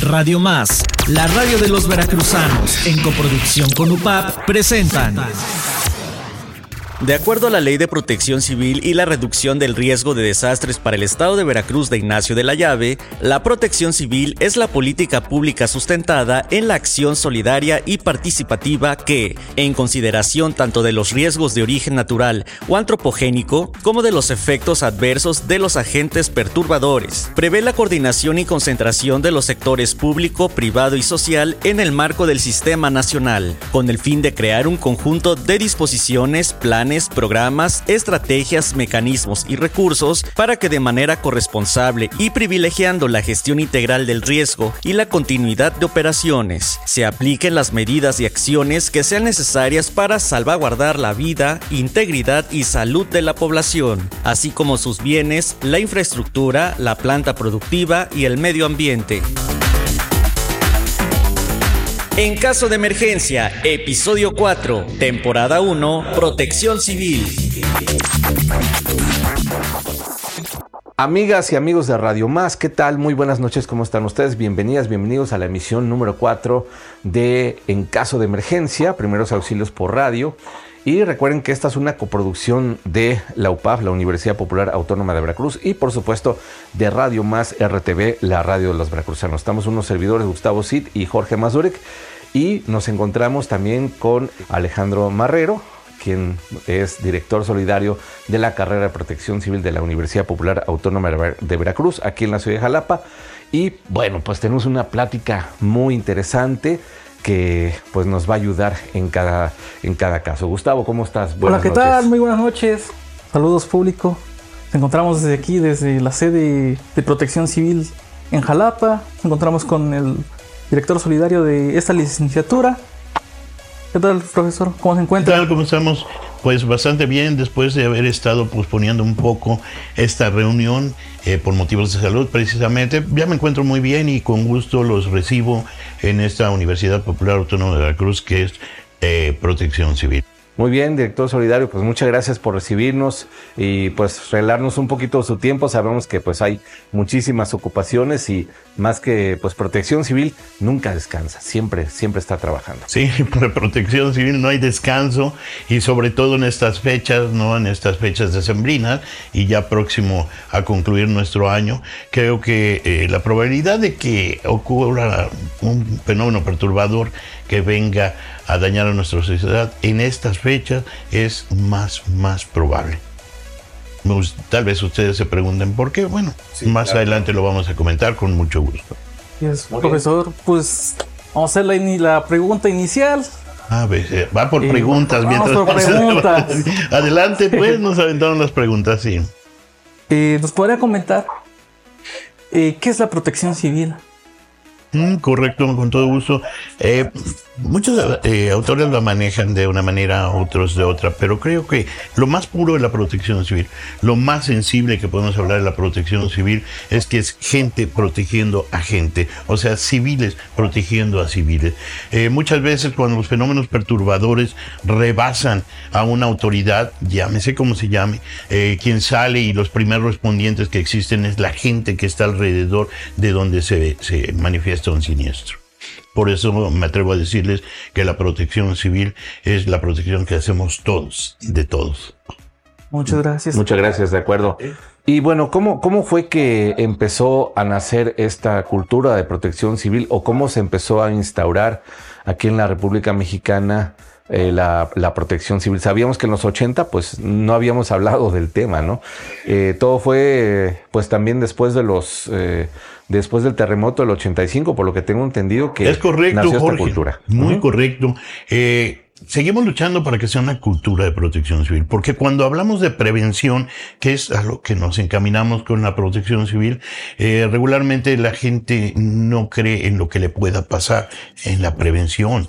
Radio Más, la radio de los veracruzanos, en coproducción con UPAP, presentan. De acuerdo a la Ley de Protección Civil y la Reducción del Riesgo de Desastres para el Estado de Veracruz de Ignacio de la Llave, la protección civil es la política pública sustentada en la acción solidaria y participativa que, en consideración tanto de los riesgos de origen natural o antropogénico, como de los efectos adversos de los agentes perturbadores, prevé la coordinación y concentración de los sectores público, privado y social en el marco del sistema nacional, con el fin de crear un conjunto de disposiciones, planes, programas, estrategias, mecanismos y recursos para que de manera corresponsable y privilegiando la gestión integral del riesgo y la continuidad de operaciones, se apliquen las medidas y acciones que sean necesarias para salvaguardar la vida, integridad y salud de la población, así como sus bienes, la infraestructura, la planta productiva y el medio ambiente. En caso de emergencia, episodio 4, temporada 1, protección civil. Amigas y amigos de Radio Más, ¿qué tal? Muy buenas noches, ¿cómo están ustedes? Bienvenidas, bienvenidos a la emisión número 4 de En caso de emergencia, primeros auxilios por radio. Y recuerden que esta es una coproducción de la UPAF, la Universidad Popular Autónoma de Veracruz, y por supuesto de Radio Más RTV, la radio de los veracruzanos. Estamos unos servidores, Gustavo Cid y Jorge Mazurek, y nos encontramos también con Alejandro Marrero, quien es director solidario de la carrera de protección civil de la Universidad Popular Autónoma de Veracruz, aquí en la ciudad de Jalapa. Y bueno, pues tenemos una plática muy interesante que pues nos va a ayudar en cada, en cada caso. Gustavo, ¿cómo estás? Buenas Hola, ¿qué tal? Muy buenas noches. Saludos público. Nos encontramos desde aquí, desde la sede de Protección Civil en Jalapa. Nos encontramos con el director solidario de esta licenciatura. ¿Qué tal, profesor? ¿Cómo se encuentra? ¿Qué tal? ¿Cómo estamos? Pues bastante bien, después de haber estado posponiendo un poco esta reunión eh, por motivos de salud precisamente, ya me encuentro muy bien y con gusto los recibo en esta Universidad Popular Autónoma de Veracruz que es eh, Protección Civil. Muy bien, director solidario, pues muchas gracias por recibirnos y pues regalarnos un poquito de su tiempo. Sabemos que pues hay muchísimas ocupaciones y más que pues protección civil nunca descansa, siempre, siempre está trabajando. Sí, por protección civil no hay descanso y sobre todo en estas fechas, ¿no? En estas fechas decembrinas y ya próximo a concluir nuestro año, creo que eh, la probabilidad de que ocurra un fenómeno perturbador que venga a dañar a nuestra sociedad en estas fechas es más, más probable. Tal vez ustedes se pregunten por qué. Bueno, más adelante lo vamos a comentar con mucho gusto. profesor, pues vamos a hacer la, pregunta inicial. A ver, eh, va por preguntas mientras por preguntas. Adelante, pues, nos aventaron las preguntas, sí. Eh, ¿Nos podría comentar eh, qué es la protección civil? Mm, correcto, con todo gusto. Eh, muchos eh, autores lo manejan de una manera, otros de otra, pero creo que lo más puro de la protección civil, lo más sensible que podemos hablar de la protección civil es que es gente protegiendo a gente, o sea, civiles protegiendo a civiles. Eh, muchas veces cuando los fenómenos perturbadores rebasan a una autoridad, llámese como se llame, quien sale y los primeros respondientes que existen es la gente que está alrededor de donde se manifiesta un siniestro. Por eso me atrevo a decirles que la protección civil es la protección que hacemos todos, de todos. Muchas gracias. Muchas gracias, de acuerdo. Y bueno, ¿cómo, ¿cómo fue que empezó a nacer esta cultura de protección civil o cómo se empezó a instaurar aquí en la República Mexicana eh, la, protección civil? Sabíamos que en los 80 pues no habíamos hablado del tema, ¿no? Eh, todo fue pues también después de los... Eh, después del terremoto del 85, por lo que tengo entendido que es correcto, nació esta cultura. Muy correcto. Eh, seguimos luchando para que sea una cultura de protección civil, porque cuando hablamos de prevención, que es a lo que nos encaminamos con la protección civil, eh, regularmente la gente no cree en lo que le pueda pasar en la prevención.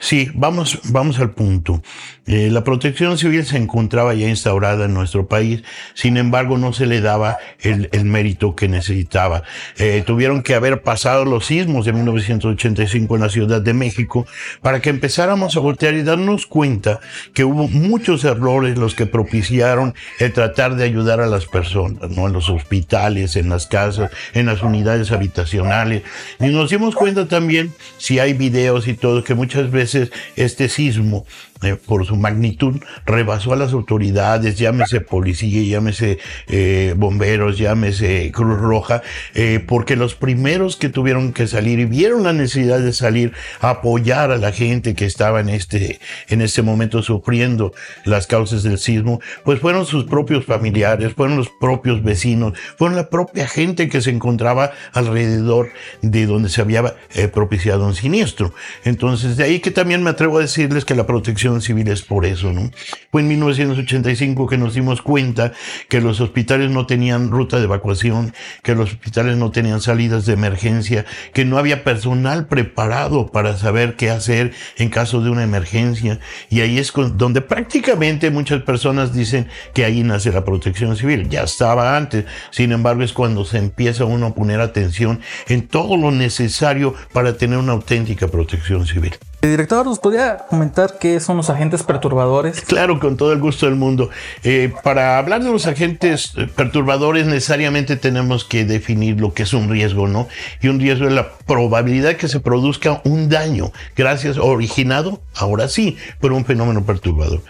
Sí, vamos, vamos al punto. Eh, la protección civil se encontraba ya instaurada en nuestro país, sin embargo no se le daba el, mérito que necesitaba. Eh, tuvieron que haber pasado los sismos de 1985 en la Ciudad de México para que empezáramos a voltear y darnos cuenta que hubo muchos errores los que propiciaron el tratar de ayudar a las personas, ¿no? En los hospitales, en las casas, en las unidades habitacionales. Y nos dimos cuenta también, si hay videos y todo, que muchas veces este sismo eh, por su magnitud, rebasó a las autoridades, llámese policía, llámese eh, bomberos, llámese Cruz Roja, eh, porque los primeros que tuvieron que salir y vieron la necesidad de salir a apoyar a la gente que estaba en este, en este momento sufriendo las causas del sismo, pues fueron sus propios familiares, fueron los propios vecinos, fueron la propia gente que se encontraba alrededor de donde se había propiciado un siniestro. Entonces, de ahí que también me atrevo a decirles que la protección civiles por eso, ¿no? Fue en 1985 que nos dimos cuenta que los hospitales no tenían ruta de evacuación, que los hospitales no tenían salidas de emergencia, que no había personal preparado para saber qué hacer en caso de una emergencia. Y ahí es donde prácticamente muchas personas dicen que ahí nace la protección civil. Ya estaba antes, sin embargo es cuando se empieza uno a poner atención en todo lo necesario para tener una auténtica protección civil. El director, ¿nos podría comentar qué son los agentes perturbadores? Claro, con todo el gusto del mundo. Eh, para hablar de los agentes eh, perturbadores necesariamente tenemos que definir lo que es un riesgo, ¿no? Y un riesgo es la probabilidad que se produzca un daño, gracias, originado, ahora sí, por un fenómeno perturbador.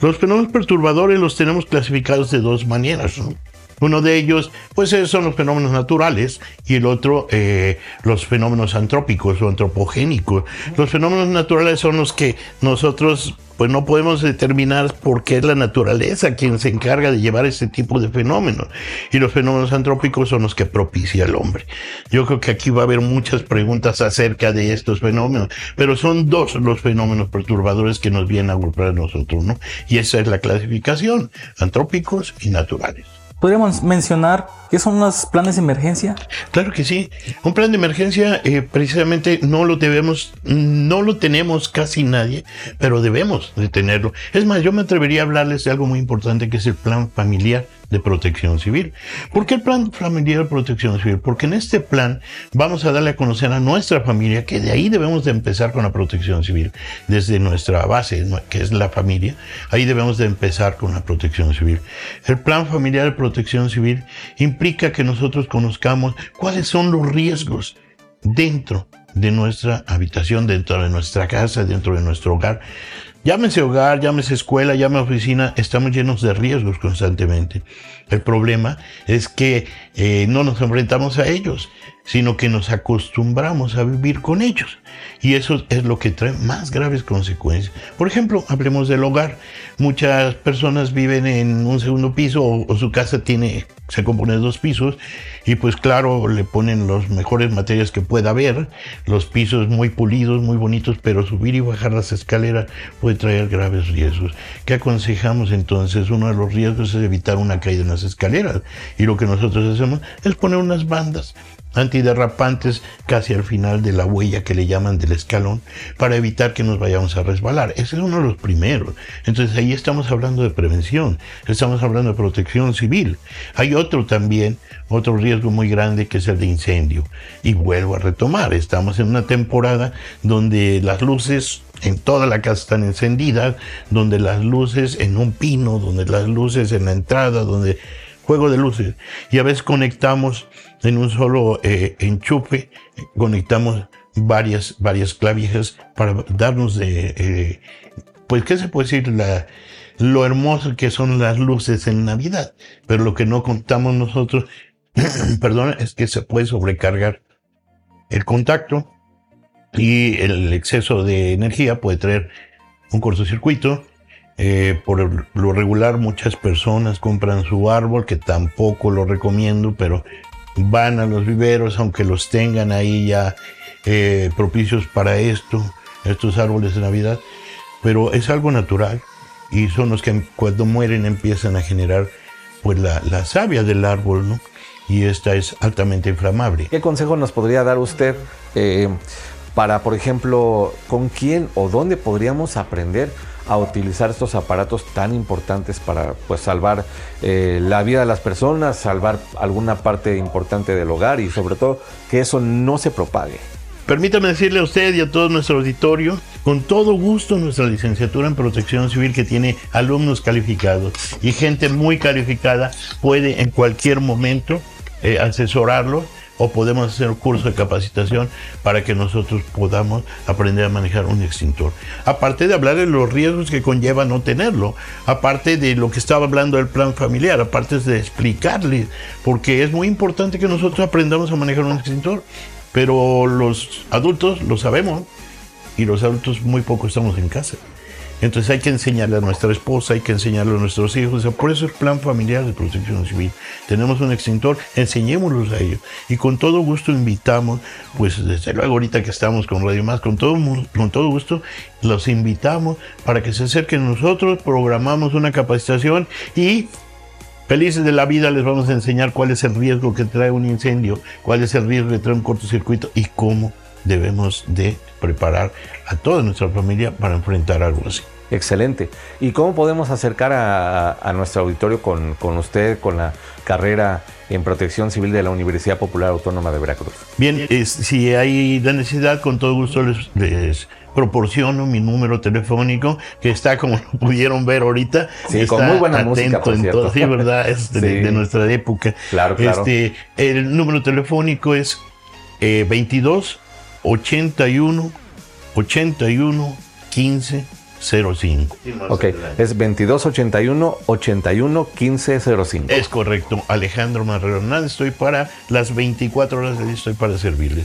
Los fenómenos perturbadores los tenemos clasificados de dos maneras, ¿no? Uno de ellos, pues son los fenómenos naturales y el otro, eh, los fenómenos antrópicos o antropogénicos. Los fenómenos naturales son los que nosotros pues no podemos determinar por qué es la naturaleza quien se encarga de llevar este tipo de fenómenos. Y los fenómenos antrópicos son los que propicia el hombre. Yo creo que aquí va a haber muchas preguntas acerca de estos fenómenos, pero son dos los fenómenos perturbadores que nos vienen a golpear a nosotros, ¿no? Y esa es la clasificación, antrópicos y naturales. ¿Podríamos mencionar qué son los planes de emergencia? Claro que sí. Un plan de emergencia eh, precisamente no lo debemos, no lo tenemos casi nadie, pero debemos de tenerlo. Es más, yo me atrevería a hablarles de algo muy importante que es el plan familiar de protección civil. ¿Por qué el plan familiar de protección civil? Porque en este plan vamos a darle a conocer a nuestra familia que de ahí debemos de empezar con la protección civil, desde nuestra base, que es la familia, ahí debemos de empezar con la protección civil. El plan familiar de protección civil implica que nosotros conozcamos cuáles son los riesgos dentro de nuestra habitación, dentro de nuestra casa, dentro de nuestro hogar, Llámese hogar, llámese escuela, llámese oficina, estamos llenos de riesgos constantemente. El problema es que eh, no nos enfrentamos a ellos, sino que nos acostumbramos a vivir con ellos. Y eso es lo que trae más graves consecuencias. Por ejemplo, hablemos del hogar. Muchas personas viven en un segundo piso o, su casa tiene, se compone de dos pisos y pues claro, le ponen los mejores materiales que pueda haber, los pisos muy pulidos, muy bonitos, pero subir y bajar las escaleras puede traer graves riesgos. ¿Qué aconsejamos entonces? Uno de los riesgos es evitar una caída en las escaleras y lo que nosotros hacemos es poner unas bandas antiderrapantes casi al final de la huella que le llaman del escalón para evitar que nos vayamos a resbalar. Ese es uno de los primeros. Entonces ahí estamos hablando de prevención, estamos hablando de protección civil. Hay otro también, otro riesgo muy grande que es el de incendio. Y vuelvo a retomar, estamos en una temporada donde las luces en toda la casa están encendidas, donde las luces en un pino, donde las luces en la entrada, donde juego de luces. Y a veces conectamos en un solo eh, enchufe, conectamos varias, varias clavijas para darnos de, eh, pues, ¿qué se puede decir? La, lo hermoso que son las luces en Navidad. Pero lo que no contamos nosotros, perdón, es que se puede sobrecargar el contacto y el exceso de energía puede traer un cortocircuito eh, por lo regular muchas personas compran su árbol, que tampoco lo recomiendo, pero van a los viveros, aunque los tengan ahí ya eh, propicios para esto, estos árboles de Navidad, pero es algo natural y son los que cuando mueren empiezan a generar pues la, la savia del árbol, ¿no? Y esta es altamente inflamable. ¿Qué consejo nos podría dar usted? Eh, para, por ejemplo, con quién o dónde podríamos aprender a utilizar estos aparatos tan importantes para pues salvar eh, la vida de las personas, salvar alguna parte importante del hogar y sobre todo que eso no se propague. Permítame decirle a usted y a todo nuestro auditorio, con todo gusto nuestra licenciatura en protección civil que tiene alumnos calificados y gente muy calificada puede en cualquier momento eh, asesorarlos o podemos hacer un curso de capacitación para que nosotros podamos aprender a manejar un extintor. Aparte de hablar de los riesgos que conlleva no tenerlo, aparte de lo que estaba hablando del plan familiar, aparte de explicarle, porque es muy importante que nosotros aprendamos a manejar un extintor, pero los adultos lo sabemos y los adultos muy poco estamos en casa. Entonces hay que enseñarle a nuestra esposa, hay que enseñarle a nuestros hijos. Por eso el plan familiar de protección civil. Tenemos un extintor, enseñémoslos a ellos. Y con todo gusto invitamos, pues desde luego ahorita que estamos con Radio Más, con todo, con todo gusto, los invitamos para que se acerquen nosotros, programamos una capacitación y Felices de la vida les vamos a enseñar cuál es el riesgo que trae un incendio, cuál es el riesgo que trae un cortocircuito y cómo debemos de preparar a toda nuestra familia para enfrentar algo así. Excelente. ¿Y cómo podemos acercar a, nuestro auditorio con, usted, con la carrera en protección civil de la Universidad Popular Autónoma de Veracruz? Bien, si hay la necesidad, con todo gusto les, proporciono mi número telefónico, que está, como pudieron ver ahorita, sí, con muy buena música, por cierto. sí, ¿verdad? Es de, nuestra época. Claro, claro. Este, el número telefónico es 22 81 81 15 05. Ok, es 2281 81 15 05. Es correcto, Alejandro Marrero Hernández, estoy para las 24 horas de día, estoy para servirle.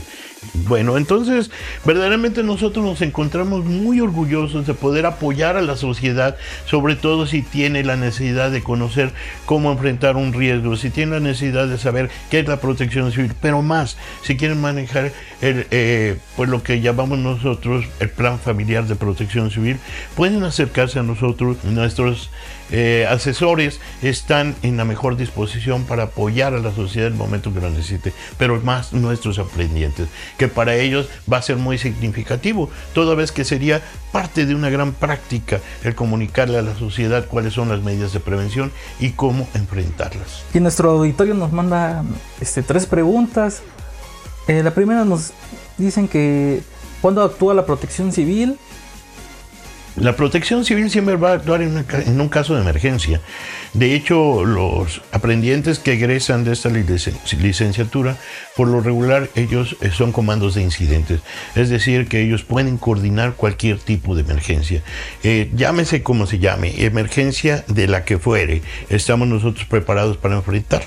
Bueno, entonces, verdaderamente nosotros nos encontramos muy orgullosos de poder apoyar a la sociedad, sobre todo si tiene la necesidad de conocer cómo enfrentar un riesgo, si tiene la necesidad de saber qué es la protección civil, pero más, si quieren manejar el, eh, pues lo que llamamos nosotros el plan familiar de protección civil, pueden acercarse a nosotros, nuestros eh, asesores están en la mejor disposición para apoyar a la sociedad en el momento que lo necesite, pero más nuestros aprendientes, que para ellos va a ser muy significativo, toda vez que sería parte de una gran práctica el comunicarle a la sociedad cuáles son las medidas de prevención y cómo enfrentarlas. Y nuestro auditorio nos manda este, tres preguntas. Eh, la primera nos dicen que cuando actúa la protección civil la protección civil siempre va a actuar en, un caso de emergencia. De hecho, los aprendientes que egresan de esta licenciatura, por lo regular, ellos eh, son comandos de incidentes. Es decir, que ellos pueden coordinar cualquier tipo de emergencia. Eh, llámese como se llame, emergencia de la que fuere. Estamos nosotros preparados para enfrentar.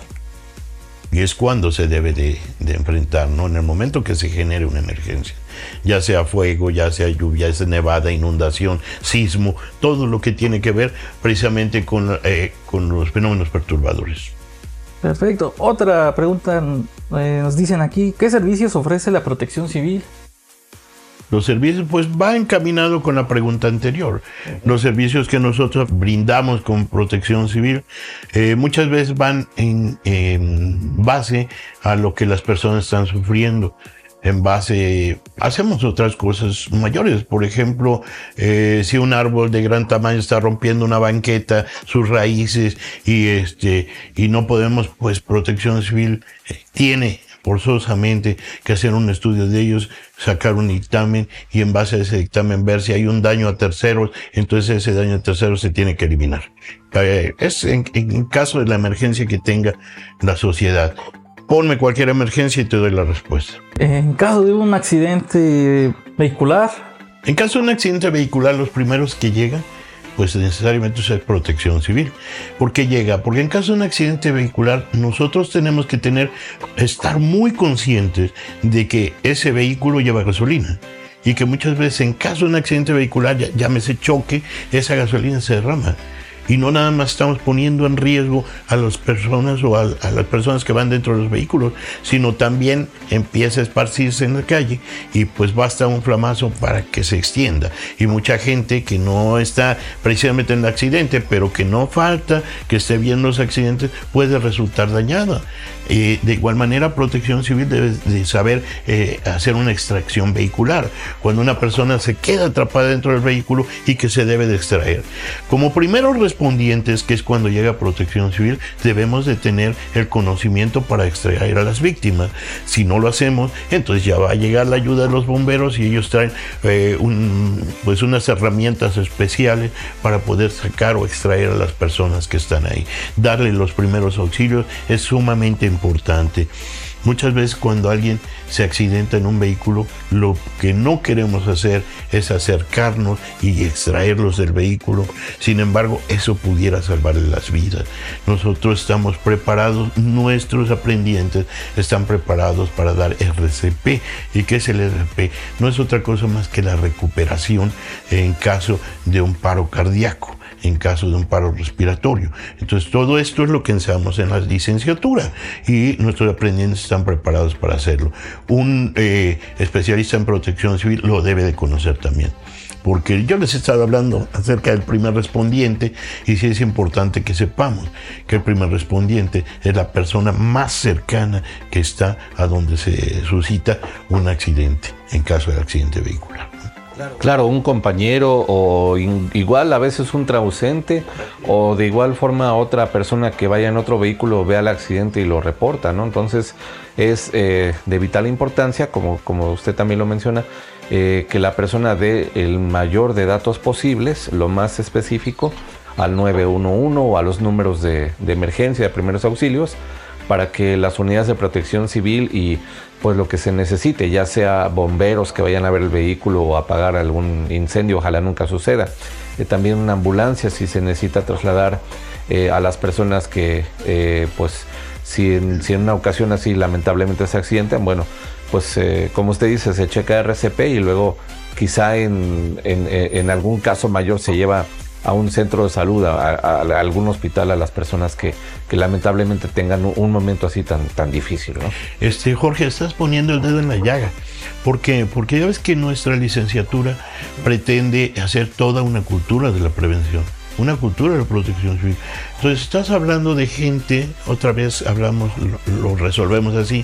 Y es cuando se debe de, enfrentar, ¿no? En el momento que se genere una emergencia. Ya sea fuego, ya sea lluvia, ya sea nevada, inundación, sismo, todo lo que tiene que ver precisamente con, eh, con los fenómenos perturbadores. Perfecto. Otra pregunta eh, nos dicen aquí, ¿qué servicios ofrece la protección civil? Los servicios, pues va encaminado con la pregunta anterior. Los servicios que nosotros brindamos con protección civil eh, muchas veces van en, base a lo que las personas están sufriendo en base, hacemos otras cosas mayores. Por ejemplo, eh, si un árbol de gran tamaño está rompiendo una banqueta, sus raíces, y este, y no podemos, pues protección civil eh, tiene forzosamente que hacer un estudio de ellos, sacar un dictamen y en base a ese dictamen ver si hay un daño a terceros, entonces ese daño a terceros se tiene que eliminar. Eh, es en, caso de la emergencia que tenga la sociedad. Ponme cualquier emergencia y te doy la respuesta. En caso de un accidente vehicular. En caso de un accidente vehicular, los primeros que llegan pues necesariamente es protección civil. ¿Por qué llega? Porque en caso de un accidente vehicular, nosotros tenemos que tener, estar muy conscientes de que ese vehículo lleva gasolina. Y que muchas veces en caso de un accidente vehicular, llámese choque, esa gasolina se derrama. Y no nada más estamos poniendo en riesgo a las personas o a, las personas que van dentro de los vehículos, sino también empieza a esparcirse en la calle y pues basta un flamazo para que se extienda. Y mucha gente que no está precisamente en el accidente, pero que no falta que esté viendo los accidentes, puede resultar dañada. De igual manera, Protección Civil debe de saber eh, hacer una extracción vehicular. Cuando una persona se queda atrapada dentro del vehículo y que se debe de extraer. Como primeros respondientes, que es cuando llega Protección Civil, debemos de tener el conocimiento para extraer a las víctimas. Si no lo hacemos, entonces ya va a llegar la ayuda de los bomberos y ellos traen eh, pues unas herramientas especiales para poder sacar o extraer a las personas que están ahí. Darle los primeros auxilios es sumamente importante. Muchas veces cuando alguien se accidenta en un vehículo, lo que no queremos hacer es acercarnos y extraerlos del vehículo. Sin embargo, eso pudiera salvarle las vidas. Nosotros estamos preparados, nuestros aprendientes están preparados para dar RCP. ¿Y qué es el RCP? No es otra cosa más que la recuperación en caso de un paro cardíaco en caso de un paro respiratorio. Entonces, todo esto es lo que enseñamos en la licenciatura y nuestros aprendientes están preparados para hacerlo. Un eh, especialista en protección civil lo debe de conocer también. Porque yo les he estado hablando acerca del primer respondiente y sí es importante que sepamos que el primer respondiente es la persona más cercana que está a donde se suscita un accidente, en caso de accidente vehicular. Claro. un compañero o igual a veces un trausente o de igual forma otra persona que vaya en otro vehículo vea el accidente y lo reporta, ¿no? Entonces es eh, de vital importancia, como, como usted también lo menciona, eh, que la persona dé el mayor de datos posibles, lo más específico, al 911 o a los números de emergencia, de primeros auxilios, para que las unidades de protección civil y pues lo que se necesite, ya sea bomberos que vayan a ver el vehículo o apagar algún incendio, ojalá nunca suceda. Eh, también una ambulancia si se necesita trasladar eh, a las personas que, eh, pues, si en, si en, una ocasión así lamentablemente se accidentan, bueno, pues como usted dice, se checa RCP y luego quizá en, en, en algún caso mayor se lleva a un centro de salud, a, algún hospital, a las personas que, lamentablemente tengan un, momento así tan, tan difícil. ¿no? Este, Jorge, estás poniendo el dedo en la llaga. ¿Por qué? Porque ya ves que nuestra licenciatura pretende hacer toda una cultura de la prevención una cultura de protección civil. Entonces, estás hablando de gente, otra vez hablamos, lo, resolvemos así,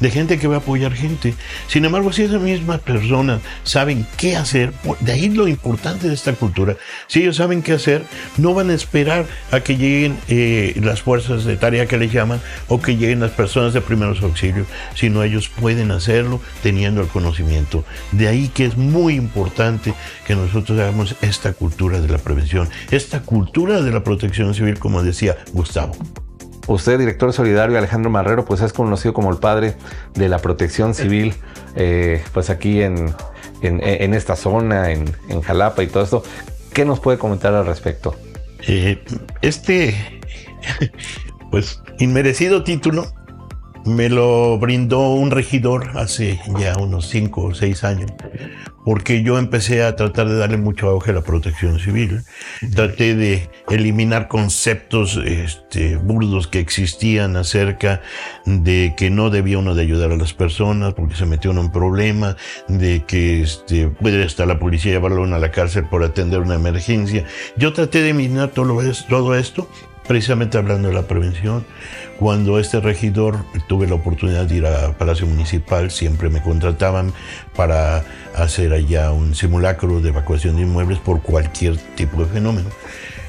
de gente que va a apoyar gente. Sin embargo, si esas mismas personas saben qué hacer, de ahí lo importante de esta cultura, si ellos saben qué hacer, no van a esperar a que lleguen eh, las fuerzas de tarea que les llaman o que lleguen las personas de primeros auxilios, sino ellos pueden hacerlo teniendo el conocimiento. De ahí que es muy importante que nosotros hagamos esta cultura de la prevención esta cultura de la protección civil, como decía Gustavo. Usted, director solidario Alejandro Marrero, pues es conocido como el padre de la protección civil, eh, pues aquí en, en, esta zona, en, Jalapa y todo esto. ¿Qué nos puede comentar al respecto? Eh, este, pues, inmerecido título me lo brindó un regidor hace ya unos cinco o seis años, porque yo empecé a tratar de darle mucho auge a la protección civil. Traté de eliminar conceptos este, burdos que existían acerca de que no debía uno de ayudar a las personas porque se metió uno en problemas, de que este, puede estar la policía llevarlo a la cárcel por atender una emergencia. Yo traté de eliminar todo, todo esto precisamente hablando de la prevención, cuando este regidor tuve la oportunidad de ir a Palacio Municipal, siempre me contrataban para hacer allá un simulacro de evacuación de inmuebles por cualquier tipo de fenómeno.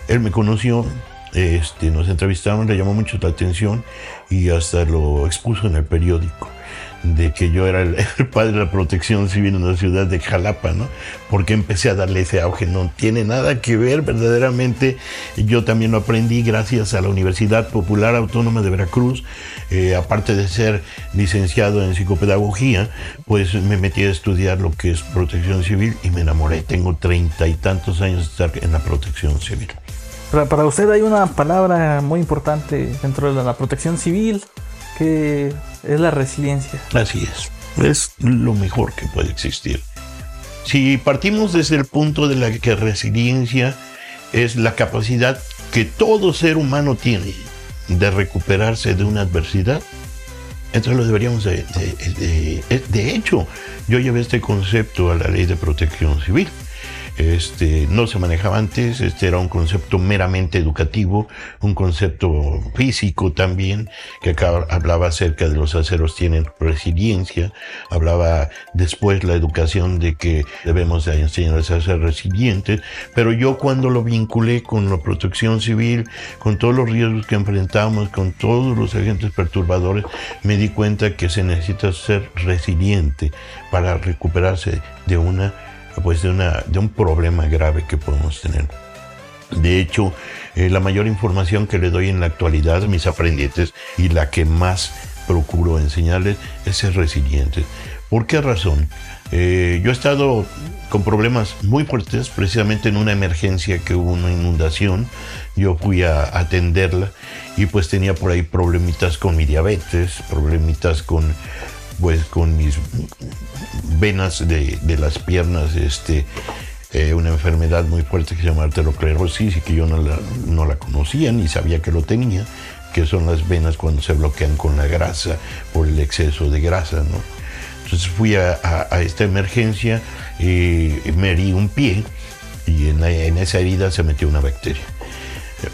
Él me conoció, este, nos entrevistaron, le llamó mucho la atención y hasta lo expuso en el periódico de que yo era el, padre de la protección civil en la ciudad de Jalapa, ¿no? Porque empecé a darle ese auge. No tiene nada que ver, verdaderamente. Yo también lo aprendí gracias a la Universidad Popular Autónoma de Veracruz. Eh, aparte de ser licenciado en psicopedagogía, pues me metí a estudiar lo que es protección civil y me enamoré. Tengo treinta y tantos años de estar en la protección civil. Para usted hay una palabra muy importante dentro de la protección civil que es la resiliencia. Así es, es lo mejor que puede existir. Si partimos desde el punto de la que resiliencia es la capacidad que todo ser humano tiene de recuperarse de una adversidad, entonces lo deberíamos de, de, de, de hecho, yo llevé este concepto a la ley de protección civil este, no se manejaba antes, este era un concepto meramente educativo, un concepto físico también, que hablaba acerca de los aceros tienen resiliencia, hablaba después la educación de que debemos de enseñarles a ser resilientes, pero yo cuando lo vinculé con la protección civil, con todos los riesgos que enfrentamos, con todos los agentes perturbadores, me di cuenta que se necesita ser resiliente para recuperarse de una pues de, una, de un problema grave que podemos tener. De hecho, eh, la mayor información que le doy en la actualidad a mis aprendientes y la que más procuro enseñarles es ser resilientes. ¿Por qué razón? Eh, yo he estado con problemas muy fuertes, precisamente en una emergencia que hubo una inundación. Yo fui a atenderla y pues tenía por ahí problemitas con mi diabetes, problemitas con pues con mis venas de, las piernas, este, eh, una enfermedad muy fuerte que se llama arteriosclerosis y que yo no la, no la conocía ni sabía que lo tenía, que son las venas cuando se bloquean con la grasa por el exceso de grasa, ¿no? Entonces fui a, esta emergencia y me herí un pie y en, en esa herida se metió una bacteria.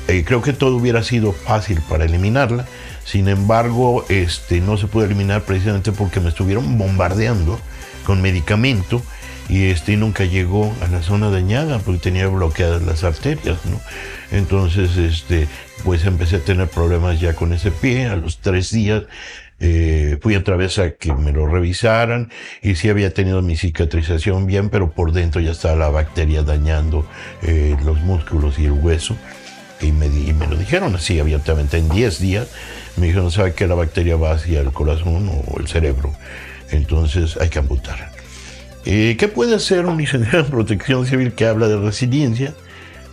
Eh, creo que todo hubiera sido fácil para eliminarla, sin embargo, este, no se pudo eliminar precisamente porque me estuvieron bombardeando con medicamento y este nunca llegó a la zona dañada porque tenía bloqueadas las arterias, ¿no? Entonces, este, pues empecé a tener problemas ya con ese pie. A los tres días eh, fui otra vez a que me lo revisaran y sí había tenido mi cicatrización bien, pero por dentro ya estaba la bacteria dañando eh, los músculos y el hueso. Y me, y me lo dijeron así abiertamente en 10 días me dijeron, ¿sabe que la bacteria va hacia el corazón o el cerebro? Entonces hay que amputar. Eh, ¿Qué puede hacer un licenciado en protección civil que habla de resiliencia?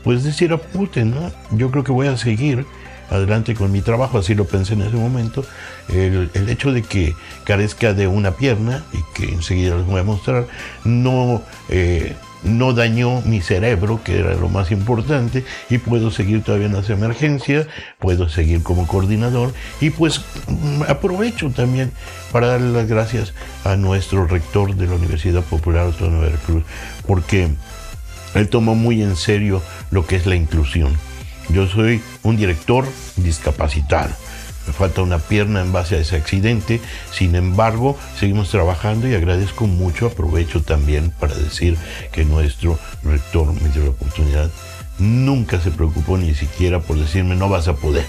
Pues decir, amputen, ¿no? Yo creo que voy a seguir adelante con mi trabajo, así lo pensé en ese momento. El, el, hecho de que carezca de una pierna, y que enseguida les voy a mostrar, no eh, no dañó mi cerebro, que era lo más importante, y puedo seguir todavía en las emergencias, puedo seguir como coordinador, y pues mm, aprovecho también para darle las gracias a nuestro rector de la Universidad Popular Autónoma de Veracruz, porque él tomó muy en serio lo que es la inclusión. Yo soy un director discapacitado falta una pierna en base a ese accidente. Sin embargo, seguimos trabajando y agradezco mucho, aprovecho también para decir que nuestro rector me dio la oportunidad. Nunca se preocupó ni siquiera por decirme no vas a poder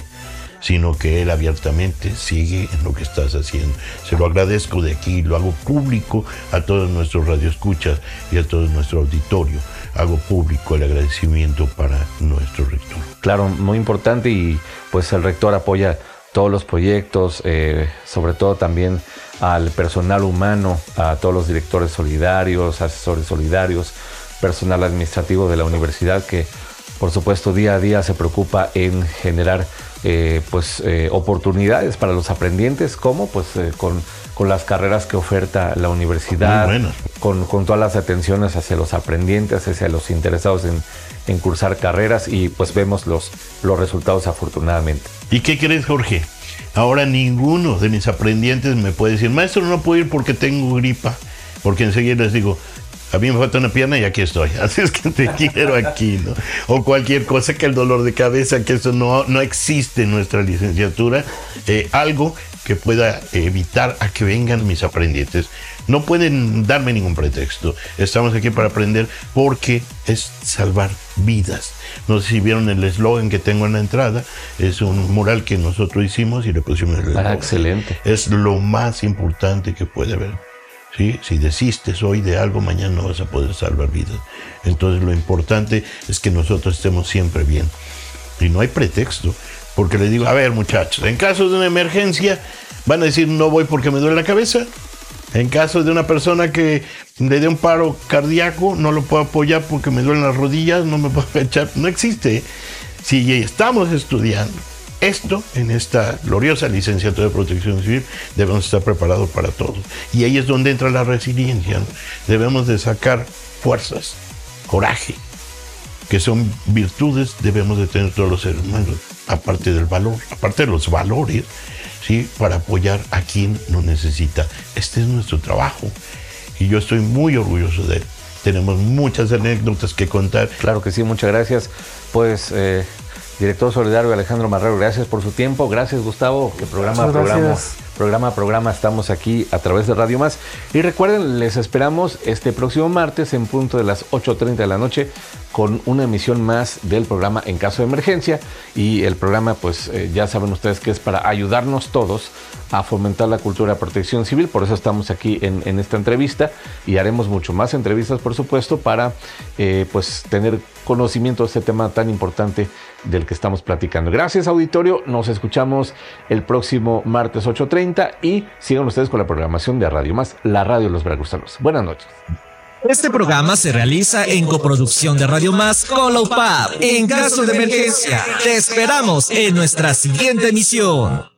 sino que él abiertamente sigue en lo que estás haciendo. Se lo agradezco de aquí, lo hago público a todos nuestros radioescuchas y a todo nuestro auditorio. Hago público el agradecimiento para nuestro rector. Claro, muy importante y pues el rector apoya todos los proyectos, eh, sobre todo también al personal humano, a todos los directores solidarios, asesores solidarios, personal administrativo de la universidad que por supuesto día a día se preocupa en generar eh, pues eh, oportunidades para los aprendientes, como pues con, con, las carreras que oferta la universidad, con, con, todas las atenciones hacia los aprendientes, hacia los interesados en, en cursar carreras y pues vemos los, los resultados afortunadamente. ¿Y qué crees, Jorge? Ahora ninguno de mis aprendientes me puede decir, maestro, no puedo ir porque tengo gripa. Porque enseguida les digo, a mí me falta una pierna y aquí estoy. Así es que te quiero aquí, ¿no? O cualquier cosa que el dolor de cabeza, que eso no, no existe en nuestra licenciatura. Eh, algo que pueda evitar a que vengan mis aprendientes. No pueden darme ningún pretexto. Estamos aquí para aprender porque es salvar vidas. No sé si vieron el eslogan que tengo en la entrada. Es un mural que nosotros hicimos y le pusimos el ah, excelente. Es lo más importante que puede haber. ¿Sí? Si desistes hoy de algo, mañana no vas a poder salvar vidas. Entonces lo importante es que nosotros estemos siempre bien. Y no hay pretexto. Porque le digo, a ver muchachos, en caso de una emergencia, van a decir no voy porque me duele la cabeza. En caso de una persona que le dé un paro cardíaco, no lo puedo apoyar porque me duelen las rodillas, no me puedo echar. No existe. Si estamos estudiando esto en esta gloriosa licenciatura de protección civil, debemos estar preparados para todo. Y ahí es donde entra la resiliencia. Debemos de sacar fuerzas, coraje, que son virtudes debemos de tener todos los seres humanos, aparte del valor, aparte de los valores, ¿sí? para apoyar a quien lo necesita. Este es nuestro trabajo y yo estoy muy orgulloso de él. Tenemos muchas anécdotas que contar. Claro que sí, muchas gracias. Pues, eh, director solidario Alejandro Marrero, gracias por su tiempo. Gracias, Gustavo. El programa a programa, programa a programa estamos aquí a través de Radio Más. Y recuerden, les esperamos este próximo martes en punto de las 8.30 de la noche con una emisión más del programa en caso de emergencia. Y el programa, pues eh, ya saben ustedes que es para ayudarnos todos a fomentar la cultura de protección civil. Por eso estamos aquí en, esta entrevista y haremos mucho más entrevistas, por supuesto, para eh, pues tener conocimiento de este tema tan importante del que estamos platicando. Gracias, auditorio. Nos escuchamos el próximo martes 8.30 y sigan ustedes con la programación de Radio Más, la radio de los veracruzanos. Buenas noches. Este programa se realiza en coproducción de Radio Más con la En caso de emergencia, te esperamos en nuestra siguiente emisión.